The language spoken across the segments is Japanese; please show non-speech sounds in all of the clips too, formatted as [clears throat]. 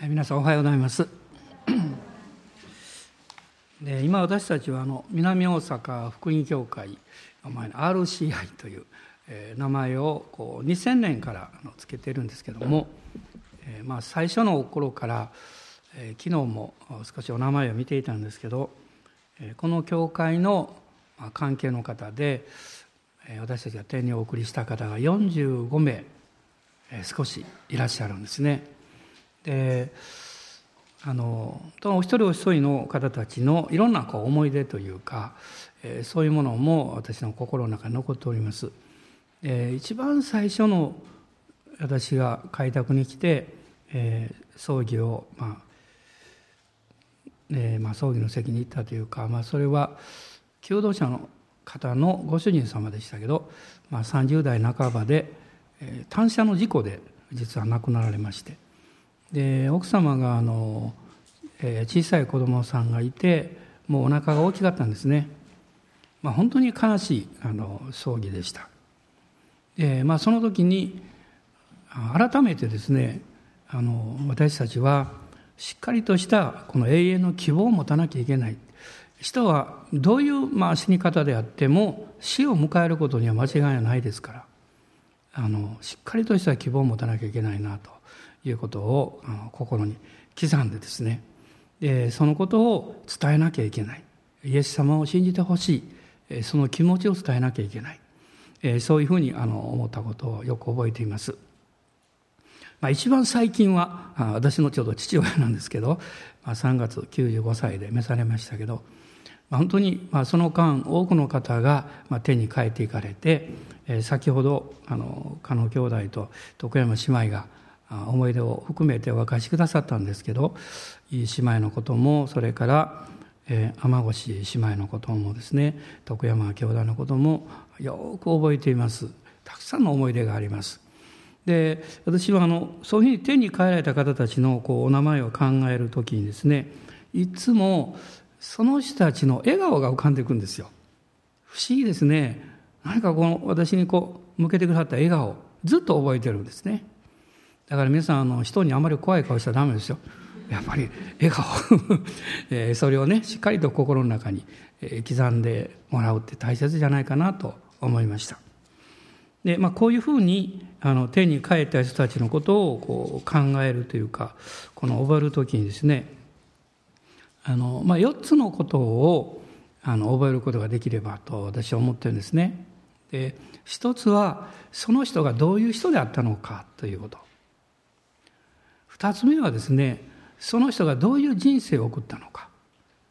皆さんおはようございます [clears throat] で今私たちはあの南大阪福音教会の前の RCI という、え名前をこう2000年からあのつけてるんですけども、えまあ、最初の頃から、え昨日も少しお名前を見ていたんですけど、えこの教会の関係の方でえ私たちが天にお送りした方が45名え少しいらっしゃるんですね。であのお一人お一人の方たちのいろんなこう思い出というか、えー、そういうものも私の心の中に残っております。えー、一番最初の私が開拓に来て、えー、葬儀を、まあえーまあ、葬儀の席に行ったというか、まあ、それは求道者の方のご主人様でしたけど、まあ、30代半ばで、えー、単車の事故で実は亡くなられまして。で奥様があの、えー、小さい子供さんがいてもうお腹が大きかったんですね、まあ、本当に悲しいあの葬儀でした。で、まあ、その時に改めてですねあの私たちはしっかりとしたこの永遠の希望を持たなきゃいけない。人はどういう、まあ、死に方であっても死を迎えることには間違いはないですからあのしっかりとした希望を持たなきゃいけないなと。いうことを心に刻んでですねでそのことを伝えなきゃいけない。イエス様を信じてほしい。その気持ちを伝えなきゃいけない。そういうふうに思ったことをよく覚えています。まあ、一番最近は私のちょうど父親なんですけど、あ、3月95歳で召されましたけど、まあ、本当にまあその間多くの方がまあ手に変えていかれて先ほどあの加納兄弟と徳山姉妹が思い出を含めてお明かしくださったんですけど姉妹のこともそれから天越姉妹のこともですね徳山兄弟のこともよく覚えています。たくさんの思い出があります。で私はあのそういうふうに手に変えられた方たちのこうお名前を考える時にですねいつもその人たちの笑顔が浮かんでいくんですよ。不思議ですね。何かこの私にこう向けてくださった笑顔ずっと覚えてるんですね。だから皆さんあの人にあまり怖い顔しちゃダメですよ。やっぱり笑顔。[laughs] えそれをねしっかりと心の中に刻んでもらうって大切じゃないかなと思いました。で、まあ、こういうふうにあの手に帰った人たちのことをこう考えるというかこの覚える時にですねあの、まあ、4つのことをあの覚えることができればと私は思ってるんですね。で一つはその人がどういう人であったのかということ。2つ目はですねその人がどういう人生を送ったのか、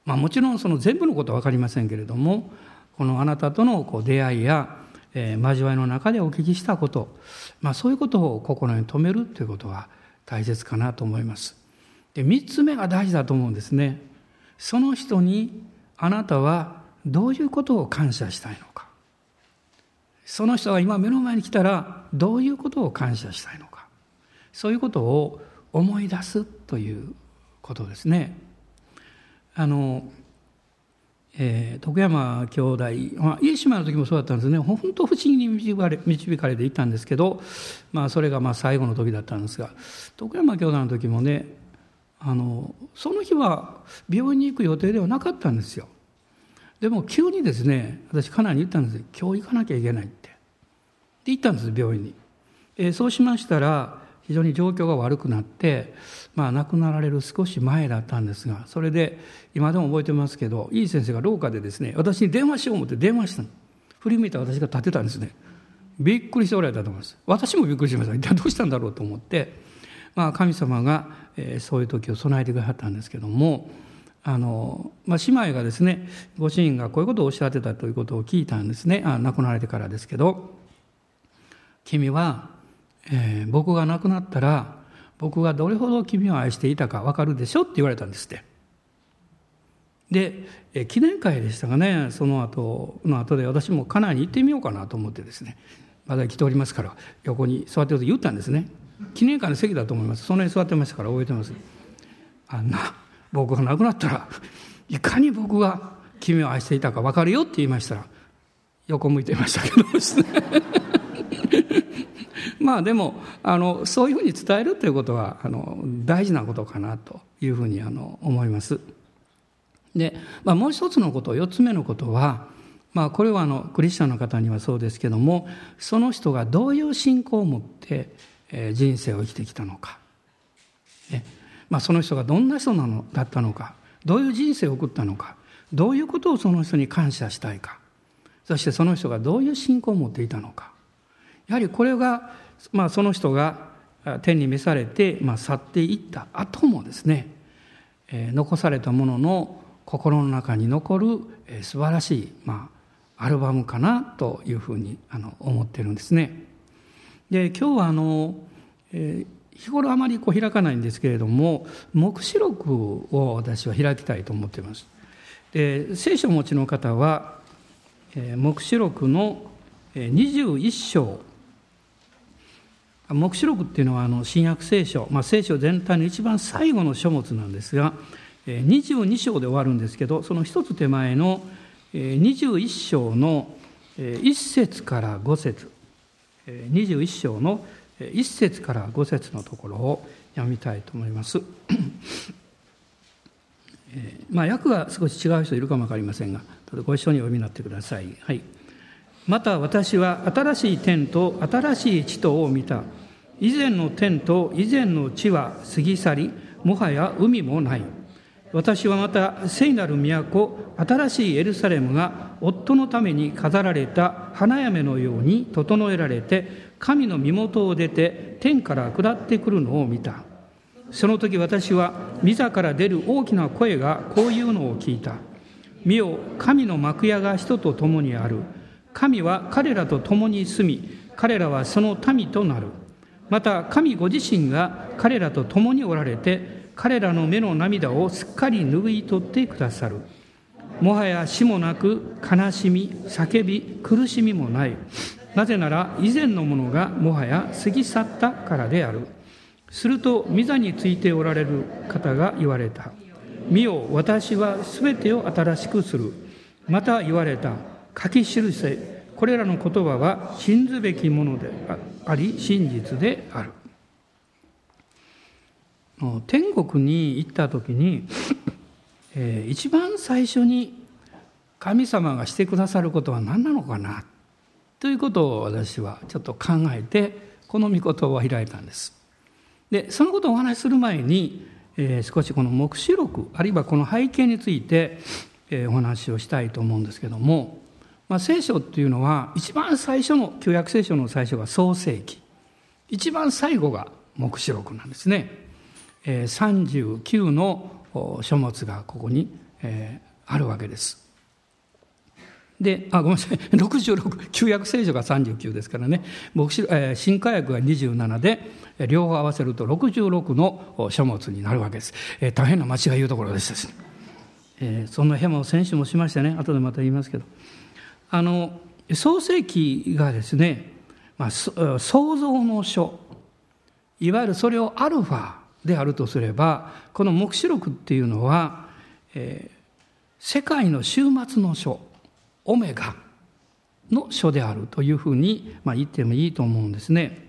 まあ、もちろんその全部のことは分かりませんけれどもこのあなたとのこう出会いや、えー、交わりの中でお聞きしたこと、まあ、そういうことを心に留めるということは大切かなと思います。で3つ目が大事だと思うんですね。その人にあなたはどういうことを感謝したいのかその人が今目の前に来たらどういうことを感謝したいのかそういうことを思い出すということですね。あの、えー、徳山兄弟、まあ、家島の時もそうだったんですね本当不思議に導かれ導かれていったんですけど、まあ、それがまあ最後の時だったんですが徳山兄弟の時もねあのその日は病院に行く予定ではなかったんですよ。でも急にですね私家内に言ったんです今日行かなきゃいけないって。で行ったんです病院に。えー、そうしましたら非常に状況が悪くなって、まあ、亡くなられる少し前だったんですがそれで今でも覚えてますけどいい先生が廊下でですね私に電話しよう思って電話したの。振り向いた私が立てたんですね。びっくりしておられたと思います。私もびっくりしました。一体どうしたんだろうと思って、まあ、神様が、えー、そういう時を備えてくださったんですけどもあの、まあ、姉妹がですねご主人がこういうことをおっしゃってたということを聞いたんですね。あ亡くなられてからですけど君はえー、僕が亡くなったら僕がどれほど君を愛していたか分かるでしょって言われたんですって。で、え、記念会でしたがねその後の後で私も家内に行ってみようかなと思ってですねまだ来ておりますから横に座ってると言ったんですね。記念会の席だと思います。その辺座ってましたから覚えてます。あんな僕が亡くなったらいかに僕が君を愛していたか分かるよって言いましたら横向いていましたけどですね。まあでもあのそういうふうに伝えるということはあの大事なことかなというふうにあの思います。で、まあ、もう一つのこと4つ目のことは、まあ、これはあのクリスチャンの方にはそうですけどもその人がどういう信仰を持って人生を生きてきたのか、ね。まあ、その人がどんな人なのだったのか。どういう人生を送ったのか。どういうことをその人に感謝したいか。そしてその人がどういう信仰を持っていたのか。やはりこれが、まあ、その人が天に召されて、まあ、去っていった後もですね、えー、残されたものの心の中に残る、えー、素晴らしい、まあ、アルバムかなというふうにあの思ってるんですね。で今日はあの、えー、日頃あまりこう開かないんですけれども黙示録を私は開きたいと思っています。で聖書をお持ちの方は黙示録の21章黙示録っていうのはあの新約聖書、まあ、聖書全体の一番最後の書物なんですが22章で終わるんですけどその一つ手前の21章の1節から5節21章の1節から5節のところを読みたいと思います。まあ、訳が少し違う人いるかも分かりませんがご一緒にお読みになってください。はい、また私は新しい天と新しい地とを見た。以前の天と以前の地は過ぎ去り、もはや海もない。私はまた聖なる都、新しいエルサレムが夫のために飾られた花嫁のように整えられて、神の身元を出て天から下ってくるのを見た。その時私は、御座から出る大きな声がこういうのを聞いた。見よ神の幕屋が人と共にある神は彼らと共に住み彼らはその民となる。また神ご自身が彼らと共におられて彼らの目の涙をすっかり拭い取ってくださる。もはや死もなく悲しみ叫び苦しみもない。なぜなら以前のものがもはや過ぎ去ったからである。すると御座についておられる方が言われた。見よ私はすべてを新しくする。また言われた。書き記せこれらの言葉は信ずべきものであり真実である天国に行った時に、[laughs] えー、一番最初に神様がしてくださることは何なのかなということを私はちょっと考えてこの御言葉を開いたんです。でそのことをお話しする前にえー、少しこの黙示録あるいはこの背景について、えー、お話をしたいと思うんですけども、まあ、聖書っていうのは一番最初の旧約聖書の最初が創世記一番最後が黙示録なんですね、えー、39の書物がここに、えー、あるわけですで、あ、ごめんなさい。[laughs] 66、旧約聖書が39ですからね。牧師、えー、新科学が27で、両方合わせると66の書物になるわけです。えー、大変な間違い言うところです。えー、そんなヘマを先週もしましたね。後でまた言いますけど。あの、創世記がですね、まあ、創造の書、いわゆるそれをアルファであるとすれば、この黙示録っていうのは、えー、世界の終末の書、オメガの書であるというふうに、まあ、言ってもいいと思うんですね。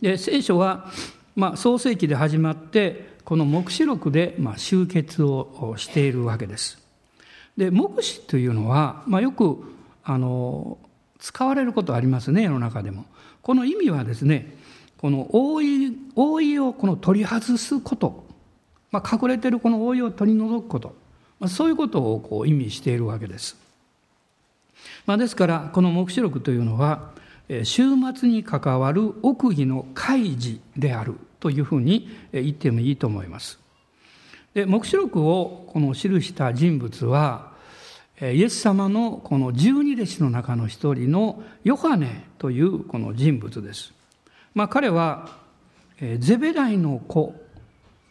で聖書は、まあ、創世記で始まってこの黙示録で、まあ、終結をしているわけです。で黙示というのは、まあ、よくあの使われることありますね世の中でも。この意味はですねこの覆い覆いをこの取り外すこと、まあ、隠れてるこの覆いを取り除くこと、まあ、そういうことをこう意味しているわけです。まあ、ですからこの黙示録というのは終末に関わる奥義の開示であるというふうに言ってもいいと思います。で黙示録をこの記した人物はイエス様のこの十二弟子の中の一人のヨハネというこの人物です。まあ、彼はゼベダイの子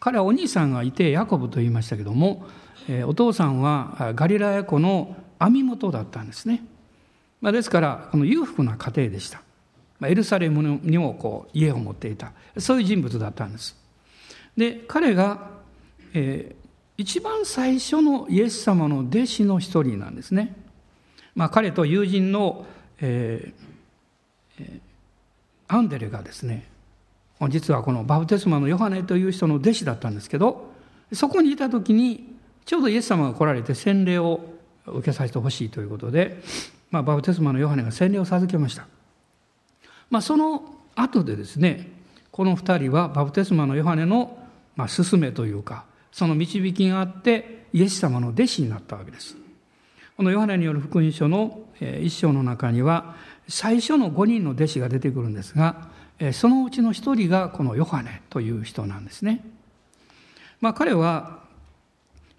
彼はお兄さんがいてヤコブと言いましたけどもお父さんはガリラヤ湖の網元だったんですね。まあ、ですからこの裕福な家庭でした、まあ、エルサレムにもこう家を持っていたそういう人物だったんですで彼が、えー、一番最初のイエス様の弟子の一人なんですね、まあ、彼と友人の、えー、アンデレがですね実はこのバプテスマのヨハネという人の弟子だったんですけどそこにいた時にちょうどイエス様が来られて洗礼を受けさせてほしいということで、まあ、バプテスマのヨハネが洗礼を授けました、まあ、その後でですねこの2人はバプテスマのヨハネの、まあ、勧めというかその導きがあってイエス様の弟子になったわけですこのヨハネによる福音書の一章の中には最初の5人の弟子が出てくるんですがそのうちの1人がこのヨハネという人なんですね。まあ、彼は、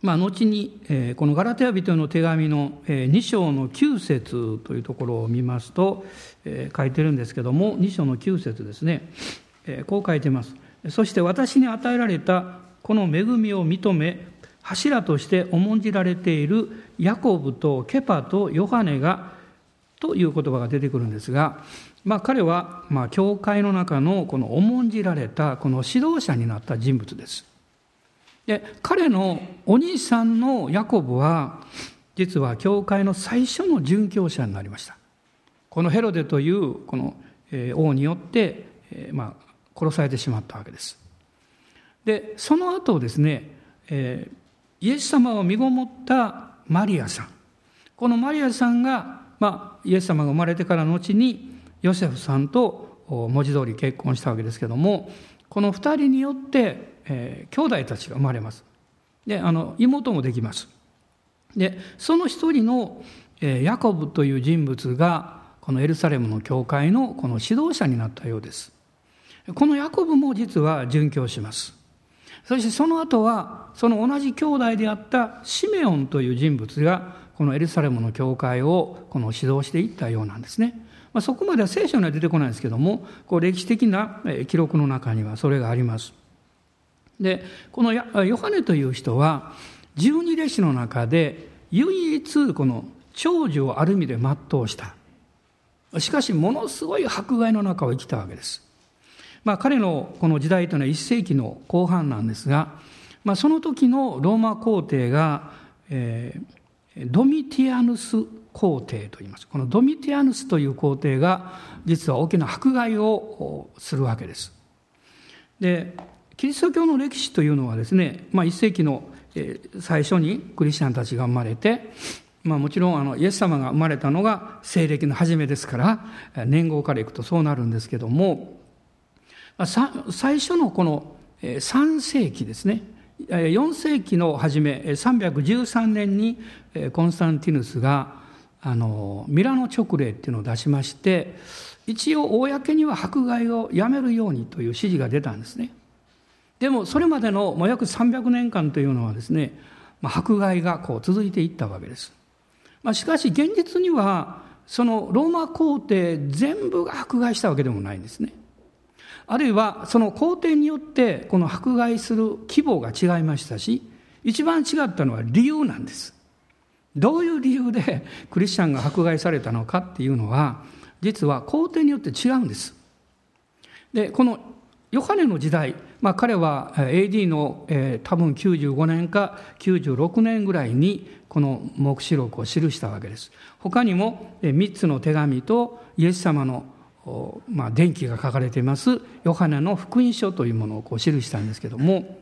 まあ、後にこのガラテヤ人の手紙の2章の9節というところを見ますと書いてるんですけども2章の9節ですねこう書いてます。そして私に与えられたこの恵みを認め柱として重んじられているヤコブとケパとヨハネがという言葉が出てくるんですが、まあ、彼は、まあ、教会の中のこの重んじられたこの指導者になった人物です。で彼のお兄さんのヤコブは実は教会の最初の殉教者になりました。このヘロデというこの王によって、まあ、殺されてしまったわけです。でその後ですね、えー、イエス様を身ごもったマリアさん。このマリアさんが、まあ、イエス様が生まれてから後にヨセフさんと文字通り結婚したわけですけどもこの2人によって、えー、兄弟たちが生まれます。であの妹もできます。でその一人の、えー、ヤコブという人物がこのエルサレムの教会のこの指導者になったようです。このヤコブも実は殉教します。そしてその後はその同じ兄弟であったシメオンという人物がこのエルサレムの教会をこの指導していったようなんですね。まあ、そこまでは聖書には出てこないんですけどもこう歴史的な記録の中にはそれがあります。でこのヨハネという人は十二弟子の中で唯一この長寿をある意味で全うしたしかしものすごい迫害の中を生きたわけです。まあ、彼のこの時代というのは1世紀の後半なんですが、まあ、その時のローマ皇帝が、えー、ドミティアヌス皇帝といいますこのドミティアヌスという皇帝が実は大きな迫害をするわけです。でキリスト教の歴史というのはですね、まあ、1世紀の最初にクリスチャンたちが生まれて、まあ、もちろんあのイエス様が生まれたのが西暦の初めですから年号からいくとそうなるんですけども最初のこの3世紀ですね。4世紀の初め313年にコンスタンティヌスがあのミラノ勅令っていうのを出しまして一応公には迫害をやめるようにという指示が出たんですね。でもそれまでのもう約300年間というのはですね、迫害がこう続いていったわけです、まあ、しかし現実にはそのローマ皇帝全部が迫害したわけでもないんですね。あるいはその皇帝によってこの迫害する規模が違いましたし一番違ったのは理由なんです。どういう理由で [laughs] クリスチャンが迫害されたのかっていうのは実は皇帝によって違うんです。でこのヨハネの時代、まあ、彼は AD の、えー、多分95年か96年ぐらいにこの黙示録を記したわけです。他にも3つの手紙とイエス様のまあ、電気が書かれていますヨハネの福音書というものをこう記したんですけども、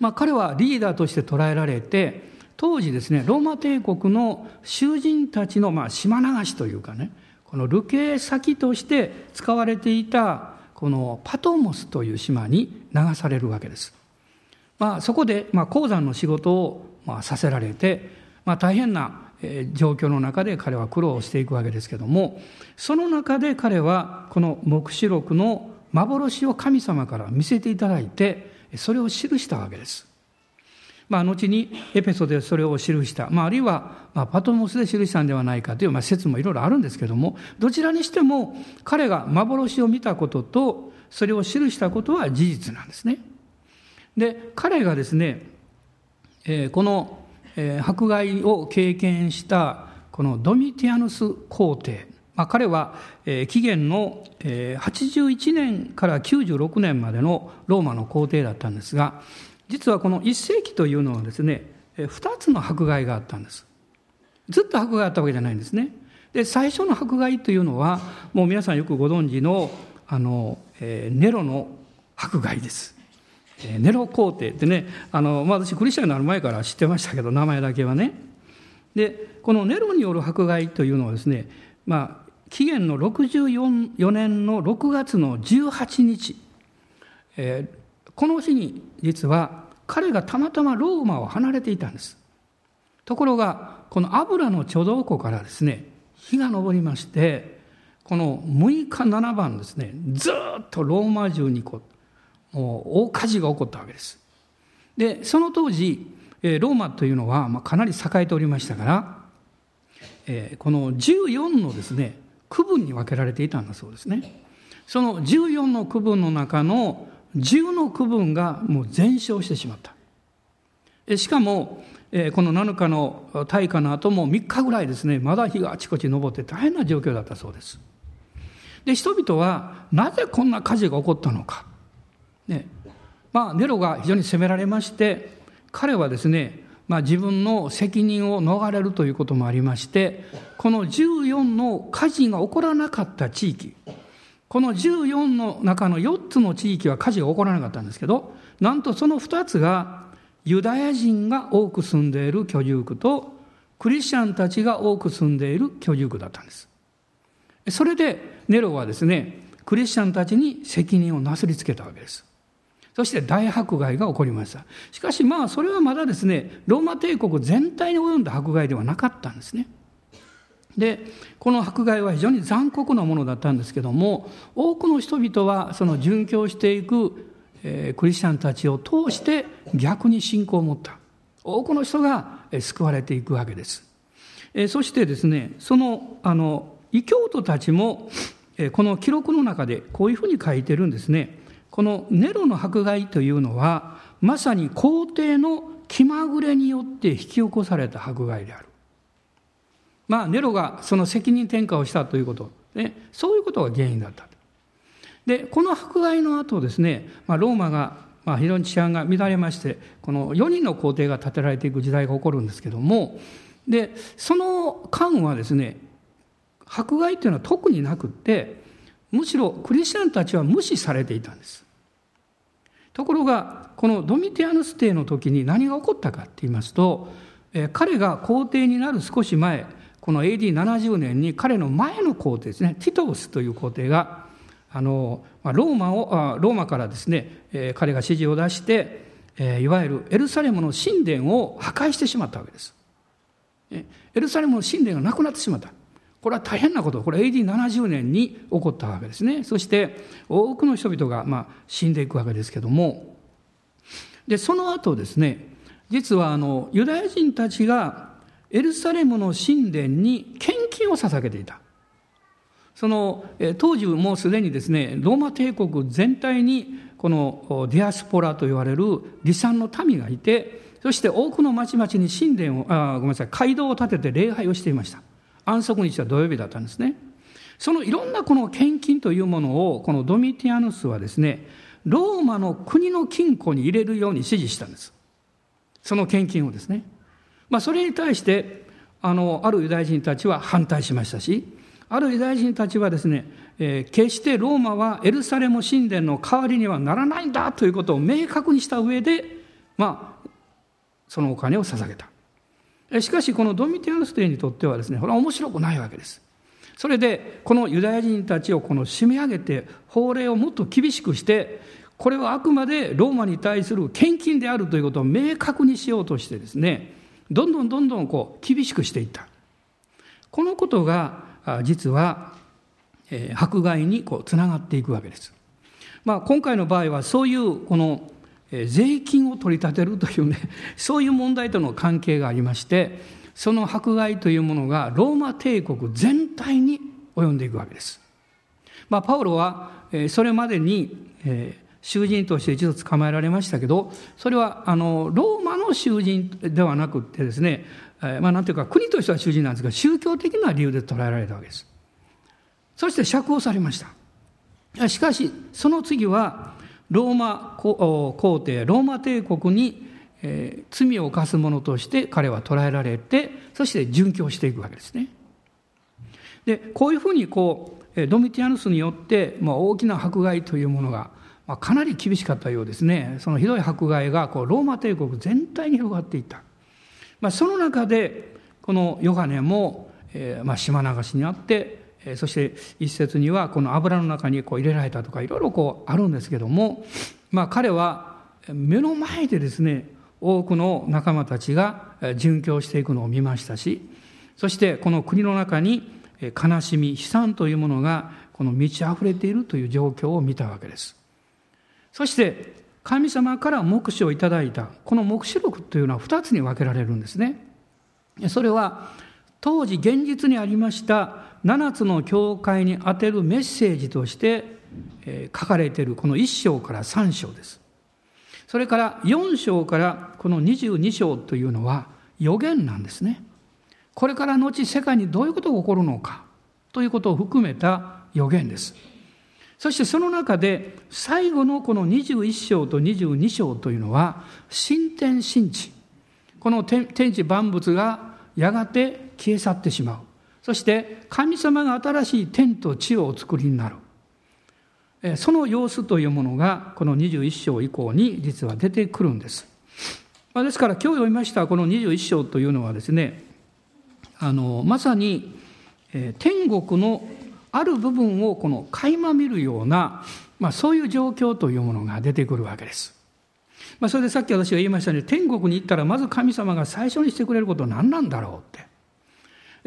まあ、彼はリーダーとして捉えられて当時ですねローマ帝国の囚人たちのまあ島流しというかねこの流刑先として使われていたこのパトモスという島に流されるわけです。まあ、そこでまあ鉱山の仕事をまあさせられて、まあ、大変な状況の中で彼は苦労していくわけですけどもその中で彼はこの黙示録の幻を神様から見せていただいてそれを記したわけです。まあ、後にエペソでそれを記した、まあ、あるいはまあパトモスで記したんではないかというまあ説もいろいろあるんですけどもどちらにしても彼が幻を見たこととそれを記したことは事実なんですね。で彼がですね、えー、この迫害を経験したこのドミティアヌス皇帝、まあ、彼は紀元の81年から96年までのローマの皇帝だったんですが実はこの1世紀というのはですね2つの迫害があったんです。ずっと迫害あったわけじゃないんですね。で最初の迫害というのはもう皆さんよくご存知のあの、えー、ネロの迫害です。ネロ皇帝ってねあの、まあ、私クリスチャンになる前から知ってましたけど名前だけはね。でこのネロによる迫害というのはですね、まあ、紀元の64年の6月の18日、えー、この日に実は彼がたまたまローマを離れていたんです。ところがこの油の貯蔵庫からですね日が昇りましてこの6日7番ですねずっとローマ中にこうもう大火事が起こったわけです。でその当時ローマというのはかなり栄えておりましたからこの14のですね区分に分けられていたんだそうですね。その14の区分の中の10の区分がもう全焼してしまった。しかも、この7日の大火の後も3日ぐらいですね、まだ火があちこち昇って大変な状況だったそうです。で、人々はなぜこんな火事が起こったのか。ね。まあ、ネロが非常に責められまして、彼はですね、まあ、自分の責任を逃れるということもありましてこの14の火事が起こらなかった地域この14の中の4つの地域は火事が起こらなかったんですけどなんとその2つがユダヤ人が多く住んでいる居住区とクリスチャンたちが多く住んでいる居住区だったんですそれでネロはですねクリスチャンたちに責任をなすりつけたわけですそして大迫害が起こりました。しかしまあそれはまだですね、ローマ帝国全体に及んだ迫害ではなかったんですね。で、この迫害は非常に残酷なものだったんですけども、多くの人々はその殉教していく、えクリスチャンたちを通して逆に信仰を持った。多くの人が救われていくわけです。えそしてですね、その、あの、異教徒たちも、この記録の中でこういうふうに書いてるんですね。このネロの迫害というのはまさに皇帝の気まぐれによって引き起こされた迫害である。まあネロがその責任転嫁をしたということ、ね、そういうことが原因だった。でこの迫害の後ですね、まあ、ローマが、まあ、非常に治安が乱れましてこの4人の皇帝が建てられていく時代が起こるんですけどもでその間はですね迫害というのは特になくってむしろクリスチャンたちは無視されていたんです。ところがこのドミティアヌス帝の時に何が起こったかって言いますと、彼が皇帝になる少し前この AD70 年に彼の前の皇帝ですねティトウスという皇帝があのローマをローマからですね、彼が指示を出して、いわゆるエルサレムの神殿を破壊してしまったわけです。エルサレムの神殿がなくなってしまった。これは大変なこと、これ AD70 年に起こったわけですね。そして多くの人々がまあ死んでいくわけですけども、で、その後ですね、実はあのユダヤ人たちがエルサレムの神殿に献金を捧げていた。その当時もうすでにですね、ローマ帝国全体にこのディアスポラと言われる離散の民がいて、そして多くの町々に神殿を、あごめんなさい、街道を建てて礼拝をしていました。安息日は土曜日だったんですね。そのいろんなこの献金というものを、このドミティアヌスはですね、ローマの国の金庫に入れるように指示したんです。その献金をですね。まあ、それに対して、あの、あるユダヤ人たちは反対しましたし、あるユダヤ人たちはですね、えー、決してローマはエルサレム神殿の代わりにはならないんだということを明確にした上で、まあ、そのお金を捧げた。しかしこのドミティアヌス帝にとってはですねこれは面白くないわけですそれでこのユダヤ人たちをこの締め上げて法令をもっと厳しくしてこれはあくまでローマに対する献金であるということを明確にしようとしてですねどんどんどんどんこう厳しくしていったこのことが実は迫害にこうつながっていくわけです。まあ、今回の場合はそういうこの税金を取り立てるというね [laughs] そういう問題との関係がありましてその迫害というものがローマ帝国全体に及んでいくわけです。まあ、パウロはそれまでに囚人として一度捕まえられましたけどそれはあのローマの囚人ではなくてですねまあなんていうか国としては囚人なんですが宗教的な理由で捕らえられたわけです。そして釈放されました。しかしその次はローマ皇帝ローマ帝国に、罪を犯す者として彼は捕らえられてそして殉教していくわけですね。でこういうふうにこうドミティアヌスによって、まあ、大きな迫害というものが、まあ、かなり厳しかったようですねそのひどい迫害がこうローマ帝国全体に広がっていった、まあ、その中でこのヨハネも、えーまあ、島流しにあってそして一節にはこの油の中にこう入れられたとかいろいろこうあるんですけども、まあ、彼は目の前でですね多くの仲間たちが殉教していくのを見ましたしそしてこの国の中に悲しみ悲惨というものがこの満ち溢れているという状況を見たわけです。そして神様から目視をいただいたこの目視録というのは2つに分けられるんですね。それは当時現実にありました7つの教会に宛てるメッセージとして書かれているこの1章から3章です。それから4章からこの22章というのは予言なんですね。これから後世界にどういうことが起こるのかということを含めた予言です。そしてその中で最後のこの21章と22章というのは新天新地。この天地万物がやがて消え去ってしまう。そして神様が新しい天と地をお作りになる。その様子というものがこの21章以降に実は出てくるんです。ですから今日読みましたこの21章というのはですねあのまさに天国のある部分をこの垣間見るような、まあ、そういう状況というものが出てくるわけです。まあ、それでさっき私が言いましたように天国に行ったらまず神様が最初にしてくれることは何なんだろうって。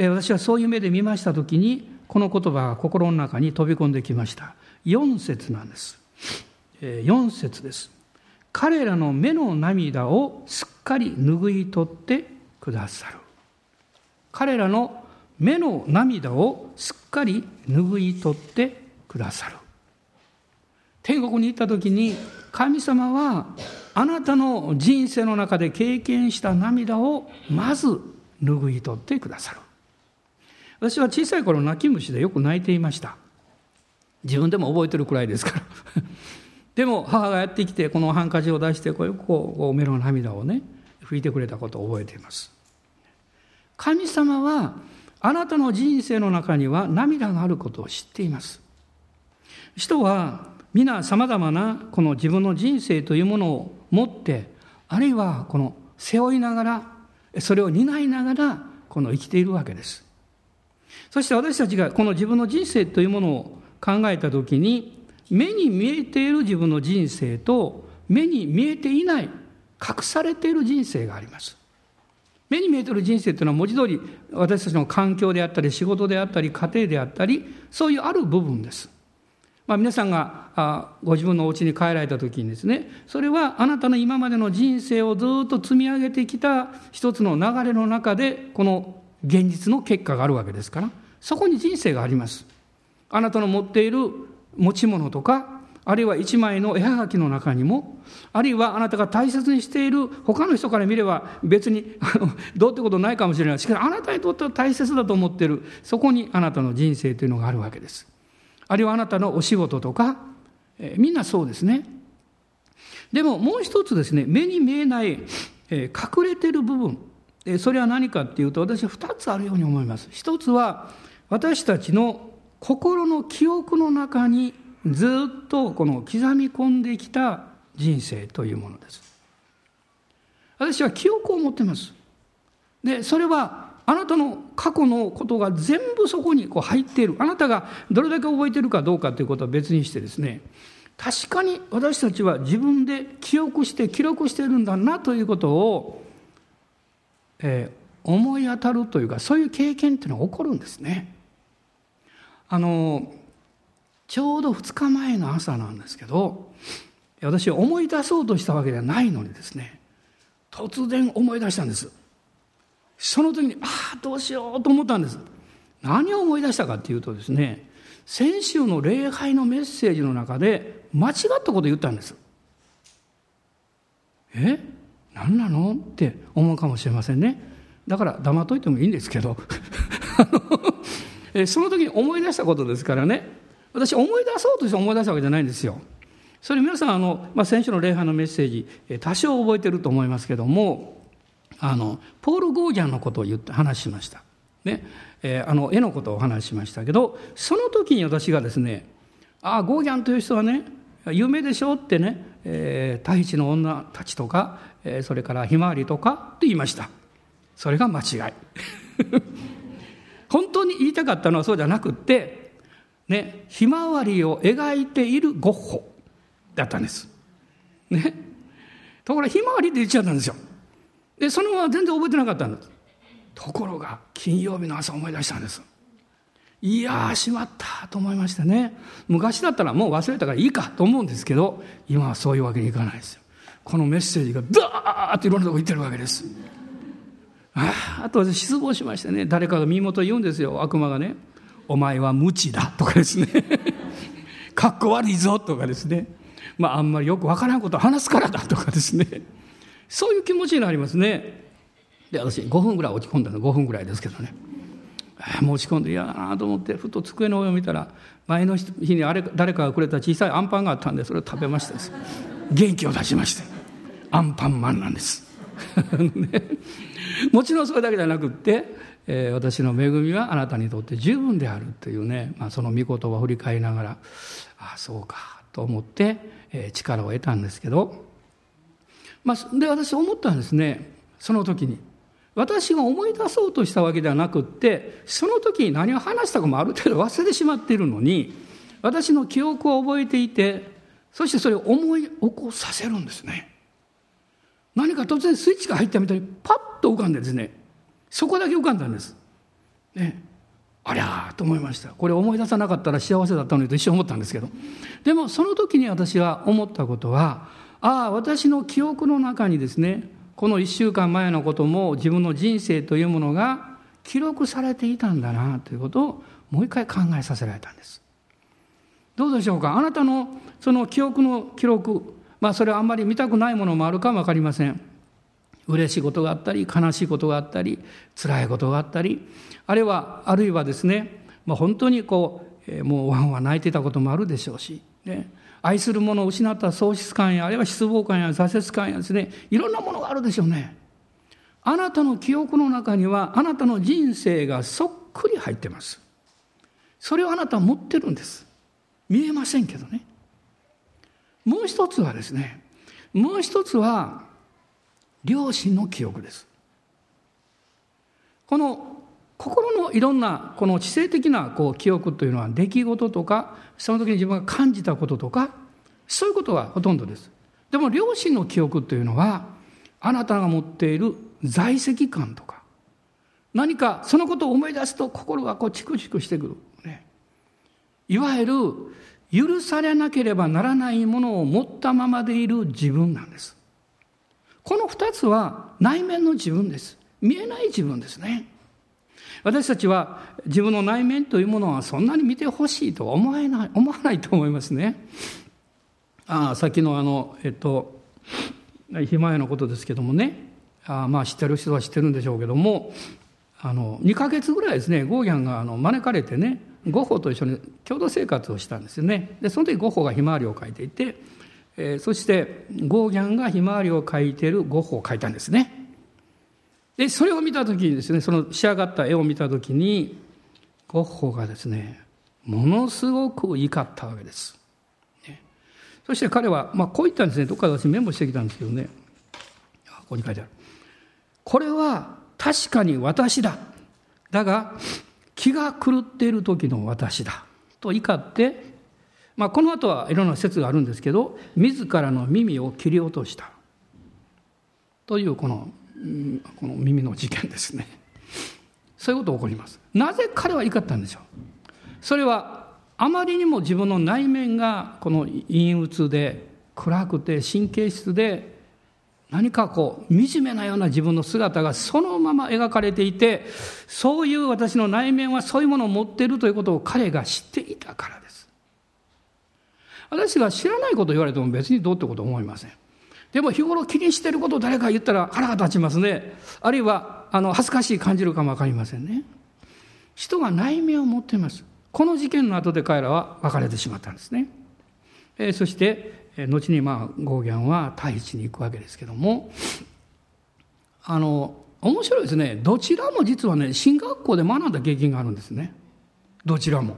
私はそういう目で見ました時にこの言葉が心の中に飛び込んできました。4節なんです。4節です。彼らの目の涙をすっかり拭い取ってくださる。彼らの目の涙をすっかり拭い取ってくださる。天国に行った時に神様はあなたの人生の中で経験した涙をまず拭い取ってくださる。私は小さい頃泣き虫でよく泣いていました。自分でも覚えてるくらいですから。[laughs] でも母がやってきてこのハンカチを出してこうこう目の涙をね拭いてくれたことを覚えています。神様はあなたの人生の中には涙があることを知っています。人は皆さまざまなこの自分の人生というものを持ってあるいはこの背負いながらそれを担いながらこの生きているわけです。そして私たちがこの自分の人生というものを考えた時に目に見えている自分の人生と目に見えていない隠されている人生があります。目に見えている人生というのは文字通り私たちの環境であったり仕事であったり家庭であったりそういうある部分です。まあ、皆さんがご自分のお家に帰られた時にですねそれはあなたの今までの人生をずっと積み上げてきた一つの流れの中でこの現実の結果があるわけですからそこに人生があります。あなたの持っている持ち物とかあるいは一枚の絵はがきの中にもあるいはあなたが大切にしている他の人から見れば別にどうってことないかもしれない。しかしあなたにとっては大切だと思っているそこにあなたの人生というのがあるわけです。あるいはあなたのお仕事とか、えー、みんなそうですね。でももう一つですね目に見えない、えー、隠れてる部分。それは何かっていうと私は2つあるように思います。一つは私たちの心の記憶の中にずっとこの刻み込んできた人生というものです。私は記憶を持ってます。でそれはあなたの過去のことが全部そこにこう入っている。あなたがどれだけ覚えてるかどうかということは別にしてですね確かに私たちは自分で記憶して記録しているんだなということをえー、思い当たるというかそういう経験っていうのが起こるんですね。あのちょうど2日前の朝なんですけど私思い出そうとしたわけではないのにですね突然思い出したんです。その時にああどうしようと思ったんです。何を思い出したかっていうとですね先週の礼拝のメッセージの中で間違ったこと言ったんです。え？何なの？って思うかもしれませんね。だから黙っといてもいいんですけど。[laughs] その時に思い出したことですからね。私思い出そうとして思い出したわけじゃないんですよ。それ皆さんあの、まあ、先週の礼拝のメッセージ多少覚えてると思いますけどもあのポール・ゴーギャンのことを言って話しました。ね。えー、あの絵のことを話しましたけどその時に私がですね「ああゴーギャンという人はね有名でしょ」ってね、えー、大地の女たちとか、え、それからひまわりとかって言いました。それが間違い。[laughs] 本当に言いたかったのはそうじゃなくってねひまわりを描いているゴッホだったんです。ね。ところがひまわりって言っちゃったんですよ。でそのまま全然覚えてなかったんです。ところが金曜日の朝思い出したんです。いやーしまったと思いましたね。昔だったらもう忘れたからいいかと思うんですけど今はそういうわけにいかないですよ。このメッセージがダーッといろんなとこ行ってるわけです。ああと私失望しましてね誰かが身元言うんですよ。悪魔がね「お前は無知だ」とかですね「[laughs] かっこ悪いぞ」とかですね。まああんまりよくわからんことを話すからだとかですね。そういう気持ちになりますね。で私5分ぐらい落ち込んだの。5分ぐらいですけどね。持ち込んで嫌だなと思ってふと机の上を見たら前の日にあれ誰かがくれた小さいアンパンがあったんでそれを食べました元気を出しまして。アンパンマンなんです、[laughs] ね、もちろんそれだけじゃなくって、えー、私の恵みはあなたにとって十分であるというね、まあ、その御事を振り返りながらああそうかと思って、えー、力を得たんですけど、まあ、で私思ったんですね。その時に。私が思い出そうとしたわけではなくってその時に何を話したかもある程度忘れてしまっているのに私の記憶を覚えていてそしてそれを思い起こさせるんですね。何か突然スイッチが入ったみたいにパッと浮かんでですねそこだけ浮かんだんです。ね、ありゃーと思いましたこれ思い出さなかったら幸せだったのにと一瞬思ったんですけどでもその時に私は思ったことはああ私の記憶の中にですねこの1週間前のことも自分の人生というものが記録されていたんだなということをもう一回考えさせられたんです。どうでしょうか？あなたのその記憶の記録まあそれはあんまり見たくないものもあるかも分かりません。嬉しいことがあったり悲しいことがあったり辛いことがあったりあるいはあるいはですね、まあ、本当にこう、えー、もうワンワン泣いてたこともあるでしょうし、ね、愛するものを失った喪失感やあるいは失望感や挫折感やですねいろんなものがあるでしょうね。あなたの記憶の中にはあなたの人生がそっくり入ってます。それをあなたは持ってるんです。見えませんけどね。もう一つはですねもう一つは両親の記憶です。この心のいろんなこの知性的なこう記憶というのは出来事とかその時に自分が感じたこととかそういうことがほとんどです。でも両親の記憶というのはあなたが持っている在籍感とか何かそのことを思い出すと心がこうチクチクしてくる。ね、いわゆる許されなければならないものを持ったままでいる自分なんです。この二つは内面の自分です。見えない自分ですね。私たちは自分の内面というものはそんなに見てほしいとは思えない思わないと思いますね。ああさっきのあのえっとひまやのことですけどもねあまあ知ってる人は知ってるんでしょうけどもあの2か月ぐらいですねゴーギャンがあの招かれてねゴッホと一緒に共同生活をしたんですよね。でその時ゴッホがひまわりを描いていて、えー、そしてゴーギャンがひまわりを描いているゴッホを描いたんですね。でそれを見た時にですねその仕上がった絵を見た時にゴッホがですねものすごく怒ったわけです。ね、そして彼は、まあ、こう言ったんですねどっかで私メモしてきたんですけどねここに書いてある。これは確かに私だ。だが気が狂っている時の私だ。と怒って、まあ、この後はいろんな説があるんですけど自らの耳を切り落とした。というこのこの耳の事件ですねそういうことが起こりますなぜ彼は怒ったんでしょう？それはあまりにも自分の内面がこの陰鬱で暗くて神経質で何かこう惨めなような自分の姿がそのまま描かれていてそういう私の内面はそういうものを持っているということを彼が知っていたからです私が知らないことを言われても別にどうってこと思いませんでも日頃気にしてることを誰か言ったら腹が立ちますね。あるいは、あの、恥ずかしい感じるかもわかりませんね。人が内面を持っています。この事件の後で彼らは別れてしまったんですね。えー、そして、後にまあ、ゴーギャンは太一に行くわけですけども、あの、面白いですね。どちらも実はね、進学校で学んだ経験があるんですね。どちらも。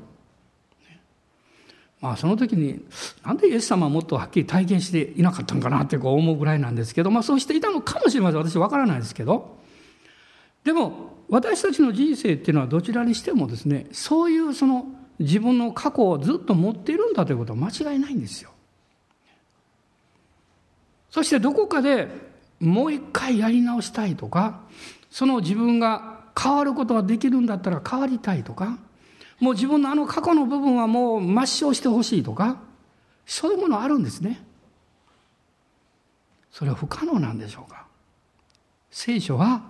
まあその時に、なんでイエス様はもっとはっきり体験していなかったんかなってこう思うぐらいなんですけど、まあそうしていたのかもしれません。私わからないですけど。でも、私たちの人生っていうのはどちらにしてもですね、そういうその自分の過去をずっと持っているんだということは間違いないんですよ。そしてどこかでもう一回やり直したいとか、その自分が変わることができるんだったら変わりたいとか、もう自分のあの過去の部分はもう抹消してほしいとか、そういうものあるんですね。それは不可能なんでしょうか。聖書は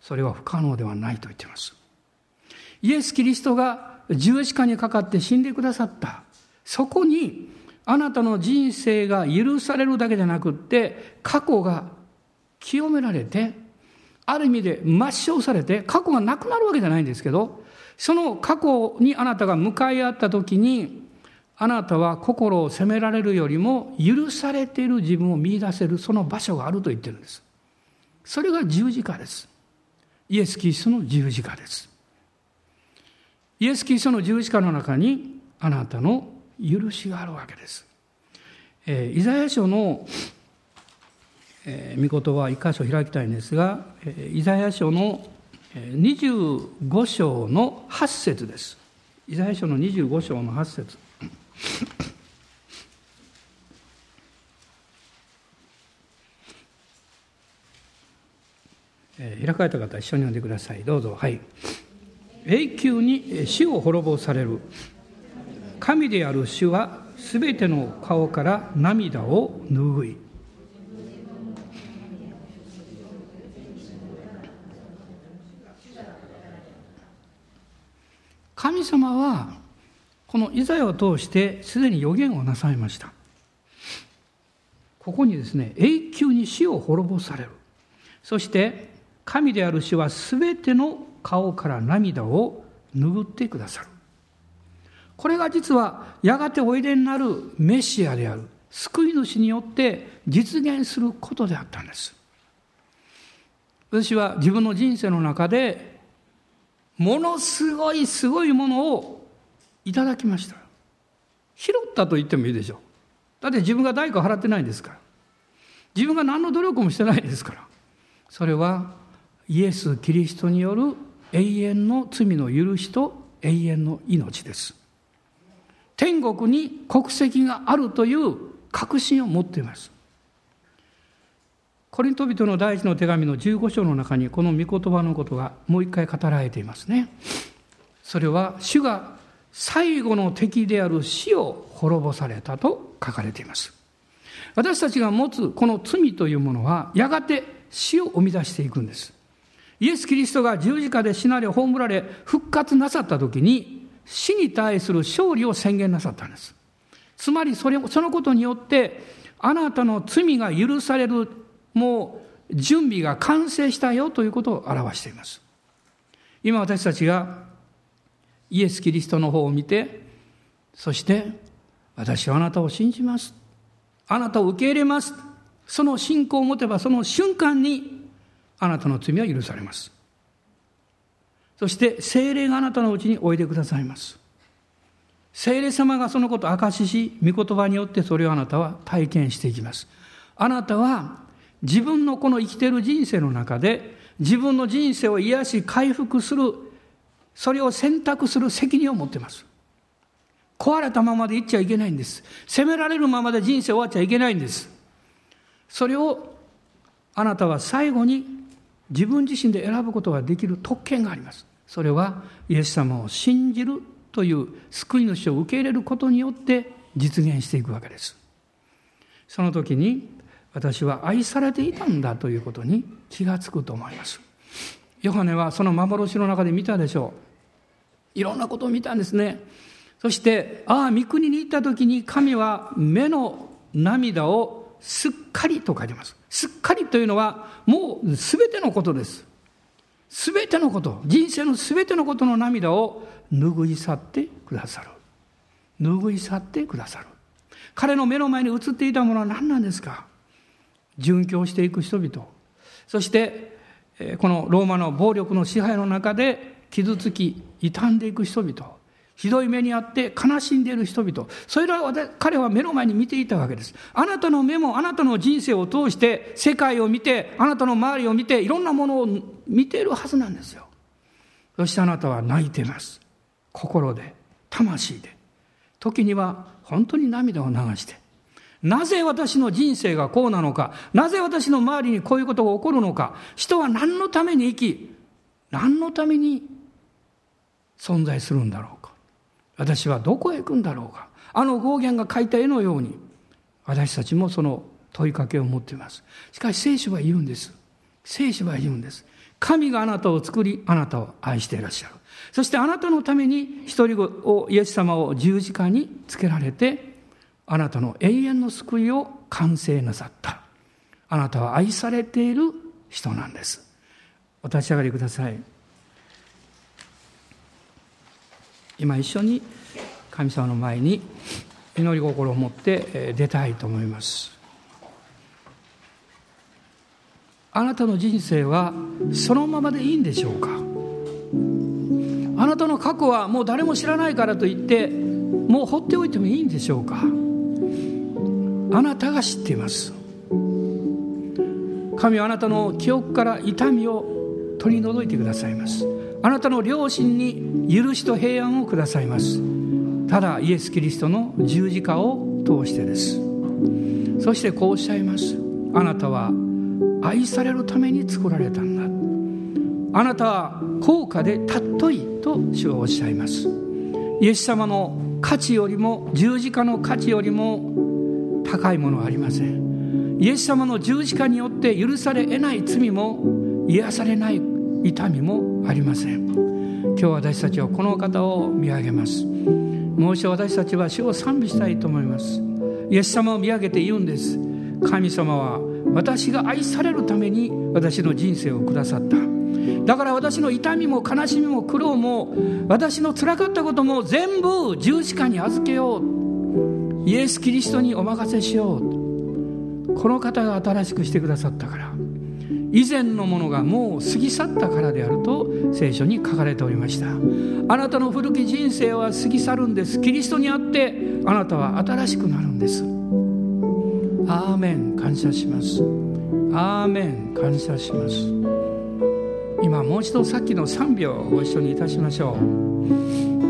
それは不可能ではないと言っています。イエス・キリストが十字架にかかって死んでくださった。そこにあなたの人生が許されるだけじゃなくって過去が清められてある意味で抹消されて過去がなくなるわけじゃないんですけどその過去にあなたが向かい合った時にあなたは心を責められるよりも許されている自分を見出せるその場所があると言ってるんです。それが十字架です。イエス・キリストの十字架です。イエス・キリストの十字架の中にあなたの許しがあるわけです。えー、イザヤ書のえー、御言葉一箇所開きたいんですが、えー、イザヤ書の25章の8節です。イザヤ書の25章の8節えー、開かれた方一緒に読んでください。どうぞ。はい。永久に死を滅ぼされる神である主はすべての顔から涙を拭い神様はこのイザヤを通してすでに予言をなさいました。ここにですね永久に死を滅ぼされる。そして神である主はすべての顔から涙を拭ってくださる。これが実はやがておいでになるメシアである救い主によって実現することであったんです私は自分の人生の中でものすごいすごいものをいただきました。拾ったと言ってもいいでしょう。だって自分が代価払ってないんですから。自分が何の努力もしてないですから。それはイエス・キリストによる永遠の罪の許しと永遠の命です。天国に国籍があるという確信を持っています。コリント人の第一の手紙の15章の中にこの御言葉のことがもう一回語られていますね。それは主が最後の敵である死を滅ぼされたと書かれています。私たちが持つこの罪というものはやがて死を生み出していくんです。イエス・キリストが十字架で死なれ葬られ復活なさった時に死に対する勝利を宣言なさったんです。つまりそれそのことによってあなたの罪が許されるもう準備が完成したよということを表しています。今私たちがイエス・キリストの方を見て、そして私はあなたを信じます。あなたを受け入れます。その信仰を持てばその瞬間にあなたの罪は許されます。そして精霊があなたのうちにおいでくださいます。精霊様がそのことを証しし、御言葉によってそれをあなたは体験していきます。あなたは自分のこの生きている人生の中で自分の人生を癒し回復するそれを選択する責任を持っています壊れたままでいっちゃいけないんです責められるままで人生終わっちゃいけないんですそれをあなたは最後に自分自身で選ぶことができる特権がありますそれはイエス様を信じるという救い主を受け入れることによって実現していくわけですその時に私は愛されていたんだということに気がつくと思います。ヨハネはその幻の中で見たでしょう。いろんなことを見たんですね。そして、ああ、三国に行った時に神は目の涙をすっかりと書いてます。すっかりというのはもうすべてのことです。すべてのこと、人生のすべてのことの涙を拭い去ってくださる。拭い去ってくださる。彼の目の前に映っていたものは何なんですか？殉教していく人々。そしてこのローマの暴力の支配の中で傷つき傷んでいく人々。ひどい目にあって悲しんでいる人々。それらを彼は目の前に見ていたわけです。あなたの目もあなたの人生を通して世界を見てあなたの周りを見ていろんなものを見ているはずなんですよ。そしてあなたは泣いてます。心で魂で。時には本当に涙を流して。なぜ私の人生がこうなのか。なぜ私の周りにこういうことが起こるのか。人は何のために生き何のために存在するんだろうか。私はどこへ行くんだろうか。あのゴーギャンが描いた絵のように私たちもその問いかけを持っています。しかし聖書は言うんです。聖書は言うんです。神があなたを作りあなたを愛していらっしゃる。そしてあなたのために一人をイエス様を十字架につけられてあなたの永遠の救いを完成なさった。あなたは愛されている人なんです。お立ち上がりください。今一緒に神様の前に祈り心を持って出たいと思います。あなたの人生はそのままでいいんでしょうか？あなたの過去はもう誰も知らないからといってもう放っておいてもいいんでしょうか？あなたが知っています。神はあなたの記憶から痛みを取り除いてくださいます。あなたの良心に許しと平安をくださいます。ただイエス・キリストの十字架を通してです。そしてこうおっしゃいます。あなたは愛されるために作られたんだ。あなたは高価で尊いと主はおっしゃいます。イエス様の価値よりも十字架の価値よりも高いものはありません。イエス様の十字架によって許され得ない罪も癒されない痛みもありません。今日私たちはこの方を見上げます。もう一度私たちは主を賛美したいと思います。イエス様を見上げて言うんです。神様は私が愛されるために私の人生をくださった。だから私の痛みも悲しみも苦労も私のつらかったことも全部十字架に預けよう。イエス・キリストにお任せしよう。この方が新しくしてくださったから。以前のものがもう過ぎ去ったからであると聖書に書かれておりました。あなたの古き人生は過ぎ去るんです。キリストにあってあなたは新しくなるんです。アーメン感謝しますアーメン感謝します今もう一度さっきの3秒をご一緒にいたしましょう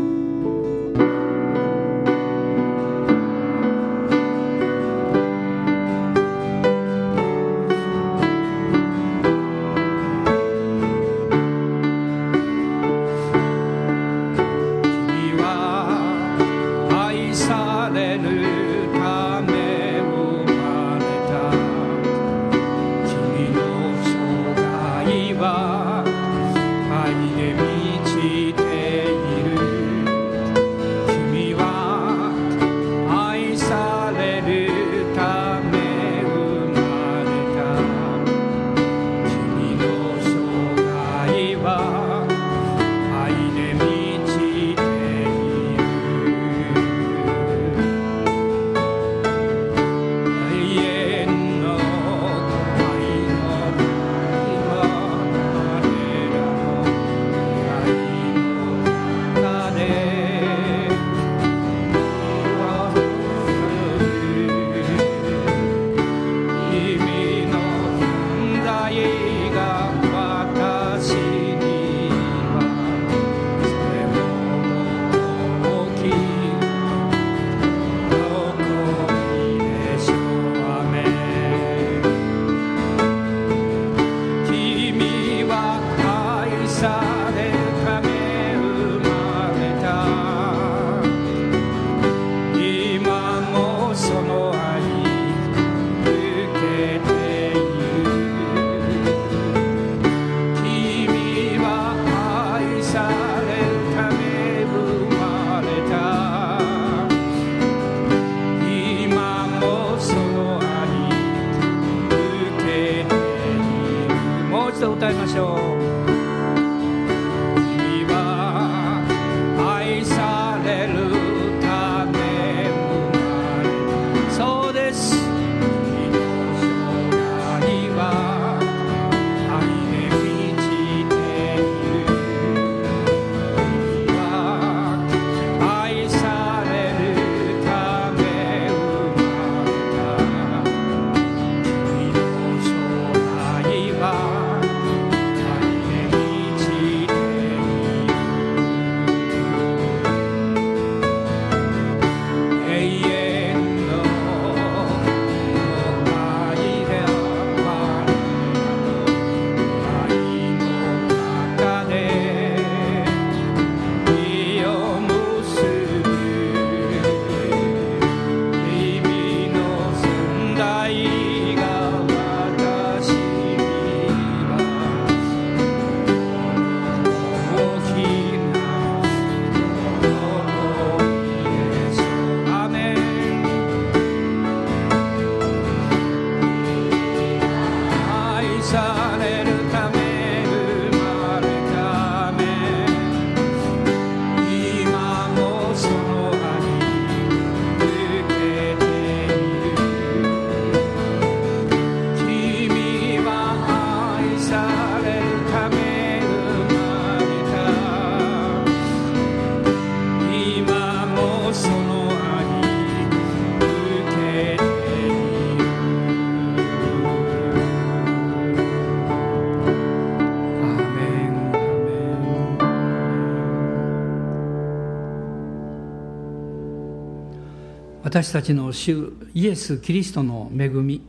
私たちの主イエス・キリストの恵み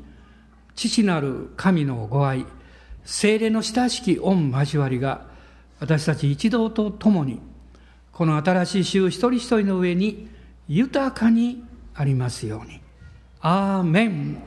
父なる神のご愛精霊の親しき御交わりが私たち一同と共にこの新しい週一人一人の上に豊かにありますように。アーメン